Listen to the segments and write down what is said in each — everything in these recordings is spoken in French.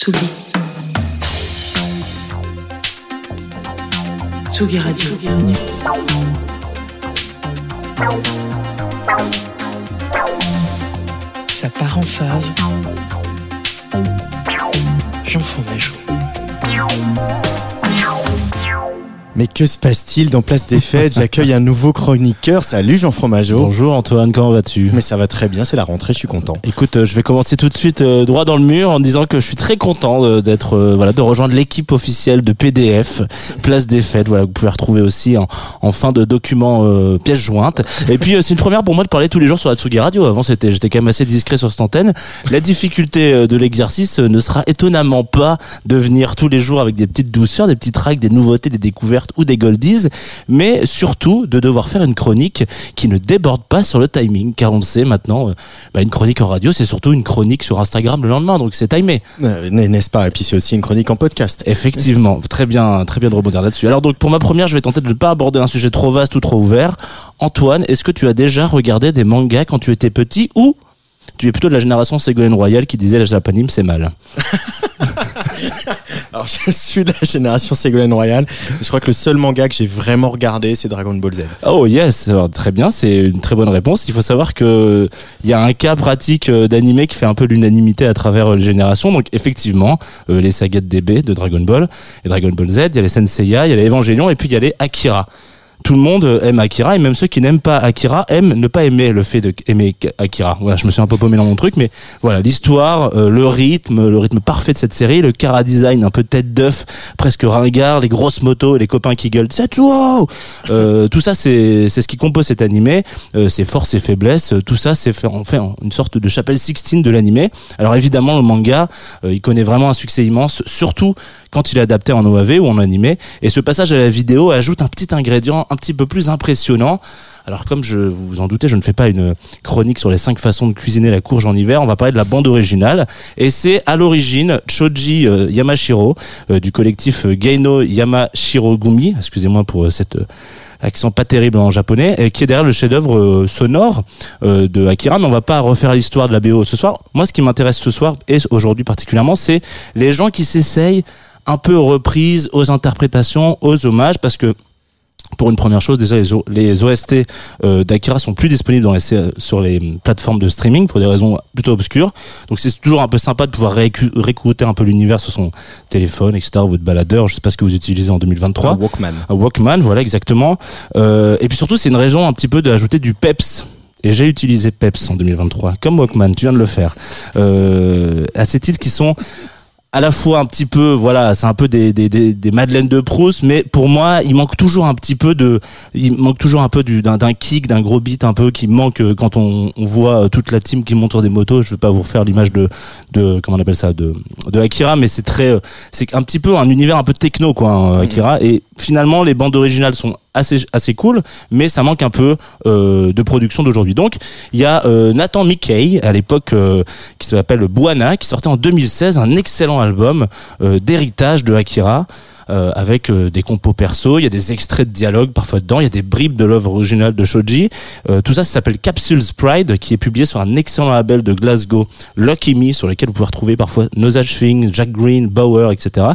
Tsugi. Tsugi Radio. Ça part en fave. J'en Fromageau. Mais que se passe-t-il dans Place des Fêtes? J'accueille un nouveau chroniqueur. Salut Jean Fromageau. Bonjour Antoine, comment vas-tu? Mais ça va très bien, c'est la rentrée, je suis content. Écoute, euh, je vais commencer tout de suite euh, droit dans le mur en disant que je suis très content euh, d'être euh, voilà de rejoindre l'équipe officielle de PDF Place des Fêtes. Voilà, vous pouvez retrouver aussi en, en fin de document euh, pièce jointe. Et puis euh, c'est une première pour moi de parler tous les jours sur la Tsugi Radio. Avant c'était j'étais quand même assez discret sur cette antenne. La difficulté de l'exercice ne sera étonnamment pas de venir tous les jours avec des petites douceurs, des petits tracks, des nouveautés, des découvertes ou des goldies, mais surtout de devoir faire une chronique qui ne déborde pas sur le timing, car on le sait maintenant, euh, bah, une chronique en radio, c'est surtout une chronique sur Instagram le lendemain, donc c'est timé. Euh, N'est-ce pas? Et puis c'est aussi une chronique en podcast. Effectivement, très bien, très bien de rebondir là-dessus. Alors donc pour ma première, je vais tenter de ne pas aborder un sujet trop vaste ou trop ouvert. Antoine, est-ce que tu as déjà regardé des mangas quand tu étais petit ou tu es plutôt de la génération Ségolène Royal qui disait la japanime c'est mal? Alors je suis de la génération Ségolène Royal. Je crois que le seul manga que j'ai vraiment regardé, c'est Dragon Ball Z. Oh yes, très bien, c'est une très bonne réponse. Il faut savoir que il y a un cas pratique euh, d'animé qui fait un peu l'unanimité à travers euh, les générations. Donc effectivement, euh, les sagas de DB de Dragon Ball et Dragon Ball Z, il y a les Senseiya, il y a les Evangelion et puis il y a les Akira. Tout le monde euh, aime Akira et même ceux qui n'aiment pas Akira aiment ne pas aimer le fait de aimer Akira. Voilà, je me suis un peu paumé dans mon truc, mais voilà l'histoire, euh, le rythme, le rythme parfait de cette série, le cara design un peu tête d'œuf, presque ringard, les grosses motos, les copains qui gueulent Setsuo euh, Tout ça c'est c'est ce qui compose cet animé, euh, ses forces et faiblesses, euh, tout ça c'est fait en fait une sorte de chapelle Sixtine de l'animé. Alors évidemment le manga, euh, il connaît vraiment un succès immense, surtout quand il est adapté en OAV ou en animé. Et ce passage à la vidéo ajoute un petit ingrédient un petit peu plus impressionnant. Alors comme je vous vous en doutez, je ne fais pas une chronique sur les cinq façons de cuisiner la courge en hiver. On va parler de la bande originale. Et c'est à l'origine Choji euh, Yamashiro euh, du collectif euh, Geino Yamashirogumi. Excusez-moi pour euh, accent pas terrible en japonais, et qui est derrière le chef-d'œuvre sonore de Akira. Mais on va pas refaire l'histoire de la BO ce soir. Moi, ce qui m'intéresse ce soir et aujourd'hui particulièrement, c'est les gens qui s'essayent un peu aux reprises, aux interprétations, aux hommages, parce que pour une première chose, déjà les, O- les OST euh, d'Akira sont plus disponibles dans les, sur les plateformes de streaming pour des raisons plutôt obscures. Donc c'est toujours un peu sympa de pouvoir réécouter un peu l'univers sur son téléphone, etc. ou votre baladeur. Je sais pas ce que vous utilisez en 2023. Un Walkman. Un Walkman, voilà exactement. Euh, et puis surtout, c'est une raison un petit peu d'ajouter du peps. Et j'ai utilisé Peps en 2023, comme Walkman, tu viens de le faire. Euh, à ces titres qui sont à la fois un petit peu, voilà, c'est un peu des, des, des, Madeleines de Proust, mais pour moi, il manque toujours un petit peu de, il manque toujours un peu du, d'un, kick, d'un gros beat un peu qui manque euh, quand on, on voit euh, toute la team qui monte sur des motos. Je vais pas vous refaire l'image de, de, comment on appelle ça, de, de Akira, mais c'est très, euh, c'est un petit peu un univers un peu techno, quoi, hein, Akira. Et finalement, les bandes originales sont assez assez cool, mais ça manque un peu euh, de production d'aujourd'hui. Donc, il y a euh, Nathan Mickey à l'époque euh, qui s'appelle Buana, qui sortait en 2016 un excellent album euh, d'héritage de Akira. euh, avec euh, des compos perso, il y a des extraits de dialogue parfois dedans, il y a des bribes de l'œuvre originale de Shoji. Tout ça, ça s'appelle Capsules Pride, qui est publié sur un excellent label de Glasgow, Lucky Me, sur lequel vous pouvez retrouver parfois Nosage Thing, Jack Green, Bauer, etc.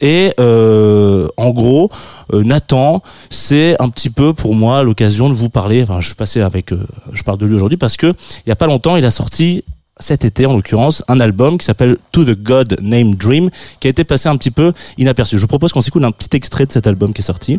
Et en gros, Nathan, c'est un petit peu pour moi l'occasion de vous parler. Enfin, je suis passé avec, euh, je parle de lui aujourd'hui parce que il y a pas longtemps, il a sorti cet été en l'occurrence un album qui s'appelle To the God Named Dream qui a été passé un petit peu inaperçu. Je vous propose qu'on s'écoute un petit extrait de cet album qui est sorti.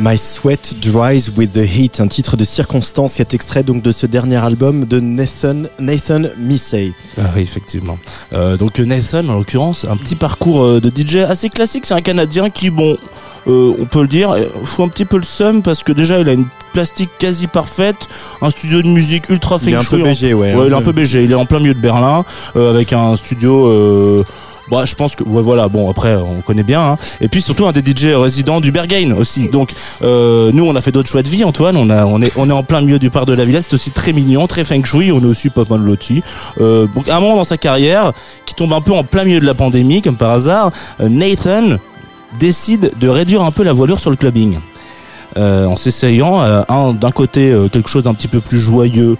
My Sweat Dries with the Heat, un titre de circonstance qui est extrait donc de ce dernier album de Nathan, Nathan Missey. Ah oui, effectivement. Euh, donc Nathan, en l'occurrence, un petit parcours euh, de DJ assez classique. C'est un Canadien qui, bon, euh, on peut le dire, fout un petit peu le seum parce que déjà, il a une plastique quasi parfaite, un studio de musique ultra Il est un peu feng BG, ouais. Ouais, il est hein. un peu BG. Il est en plein milieu de Berlin, euh, avec un studio Bah, je pense que ouais, voilà. Bon, après, on connaît bien. Hein. Et puis surtout un des DJ résidents du Berghain aussi. Donc, euh, nous, on a fait d'autres choix de vie, Antoine. On est en plein milieu du parc de la Villette. C'est aussi très mignon, très feng shui. On est aussi pas mal loti. Euh, donc, à un moment dans sa carrière, qui tombe un peu en plein milieu de la pandémie, comme par hasard, euh, Nathan décide de réduire un peu la voilure sur le clubbing. Euh, en s'essayant euh, un d'un côté euh, quelque chose d'un petit peu plus joyeux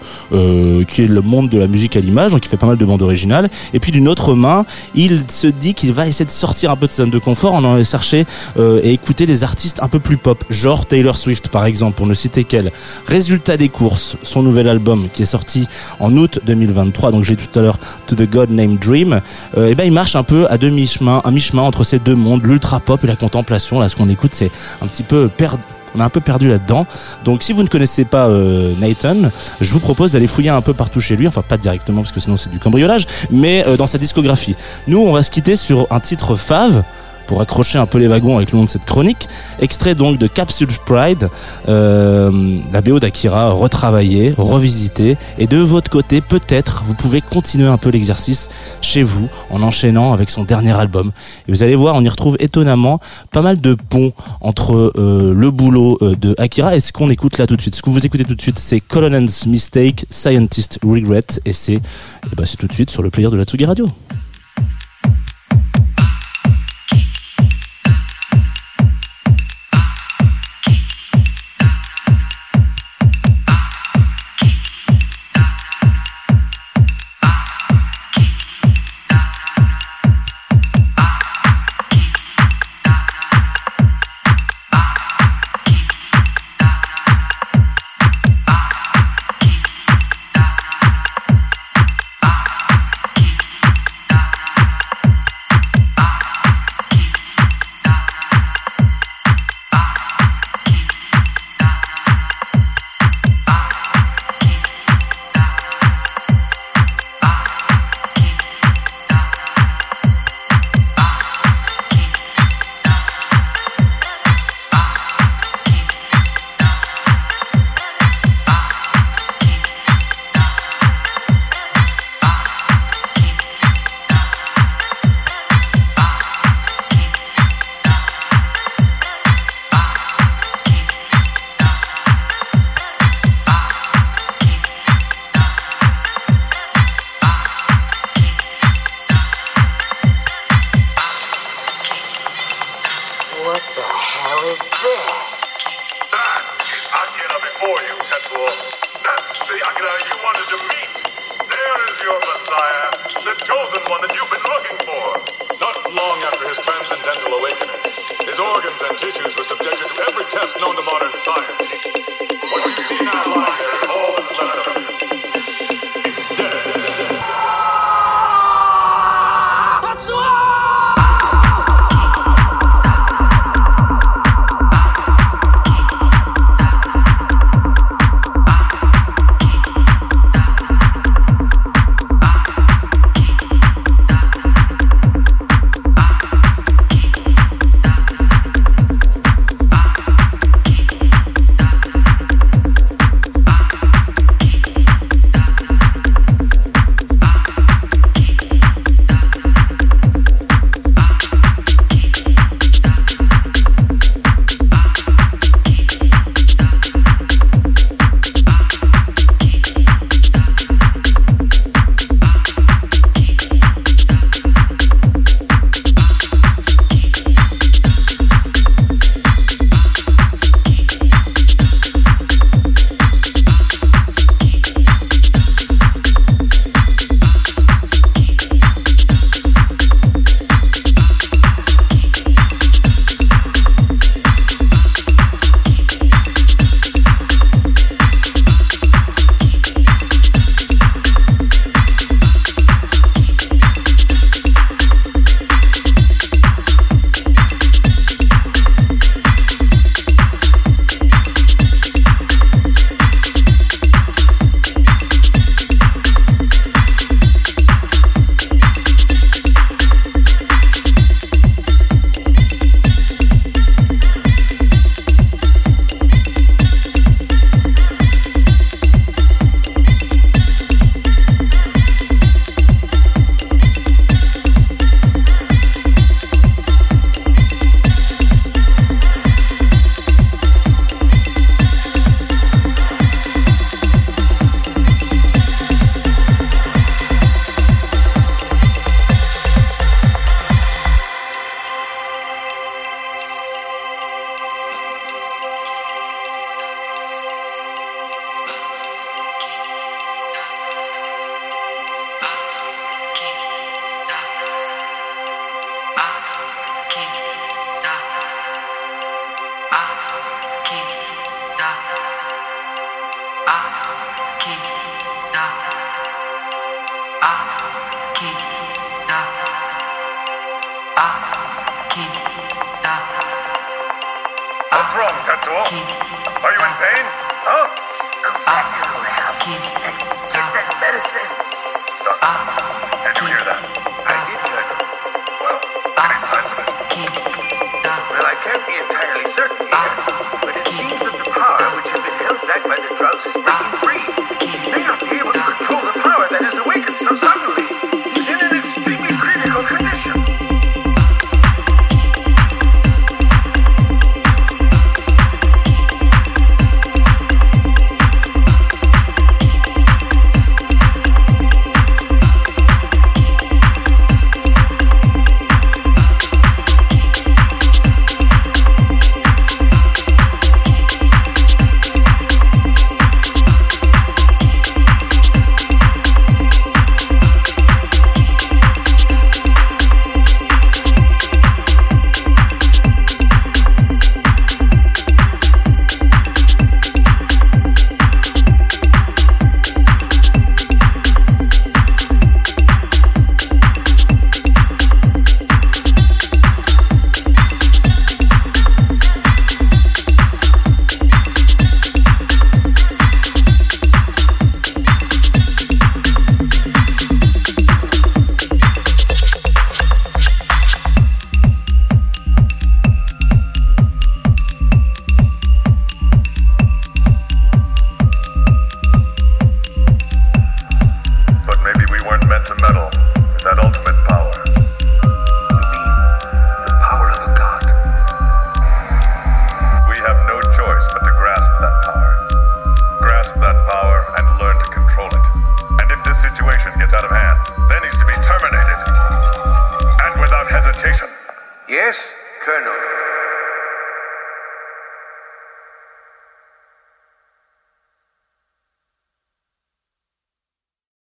qui est le monde de la musique à l'image donc il fait pas mal de bandes originales. Et puis d'une autre main il se dit qu'il va essayer de sortir un peu de sa zone de confort en allant chercher et écouter des artistes un peu plus pop. Genre Taylor Swift par exemple pour ne citer qu'elle. Résultat des courses son nouvel album qui est sorti en août 2023 donc j'ai tout à l'heure To the God Named Dream et ben il marche un peu à demi chemin à mi chemin entre ces deux mondes. L'ultra pop et la contemplation là ce qu'on écoute c'est un petit peu perdu on a un peu perdu là-dedans. Donc si vous ne connaissez pas euh, Nathan, je vous propose d'aller fouiller un peu partout chez lui, enfin pas directement parce que sinon c'est du cambriolage, mais euh, dans sa discographie. Nous, on va se quitter sur un titre fave pour accrocher un peu les wagons avec le nom de cette chronique. Extrait donc de Capsule Pride, euh, la BO d'Akira retravaillée, revisitée. Et de votre côté, peut-être, vous pouvez continuer un peu l'exercice chez vous en enchaînant avec son dernier album. Et vous allez voir, on y retrouve étonnamment pas mal de ponts entre euh, le boulot euh, de Akira et ce qu'on écoute là tout de suite. Ce que vous écoutez tout de suite, c'est Colonel's Mistake, Scientist Regret, et c'est eh ben, c'est tout de suite sur le player de la Tsugi Radio. Chosen one that you've been looking for. Not long after his transcendental awakening, his organs and tissues were subjected to every test known to modern science. What you see now Are you in pain? Huh? Go back to the lab. Get that medicine.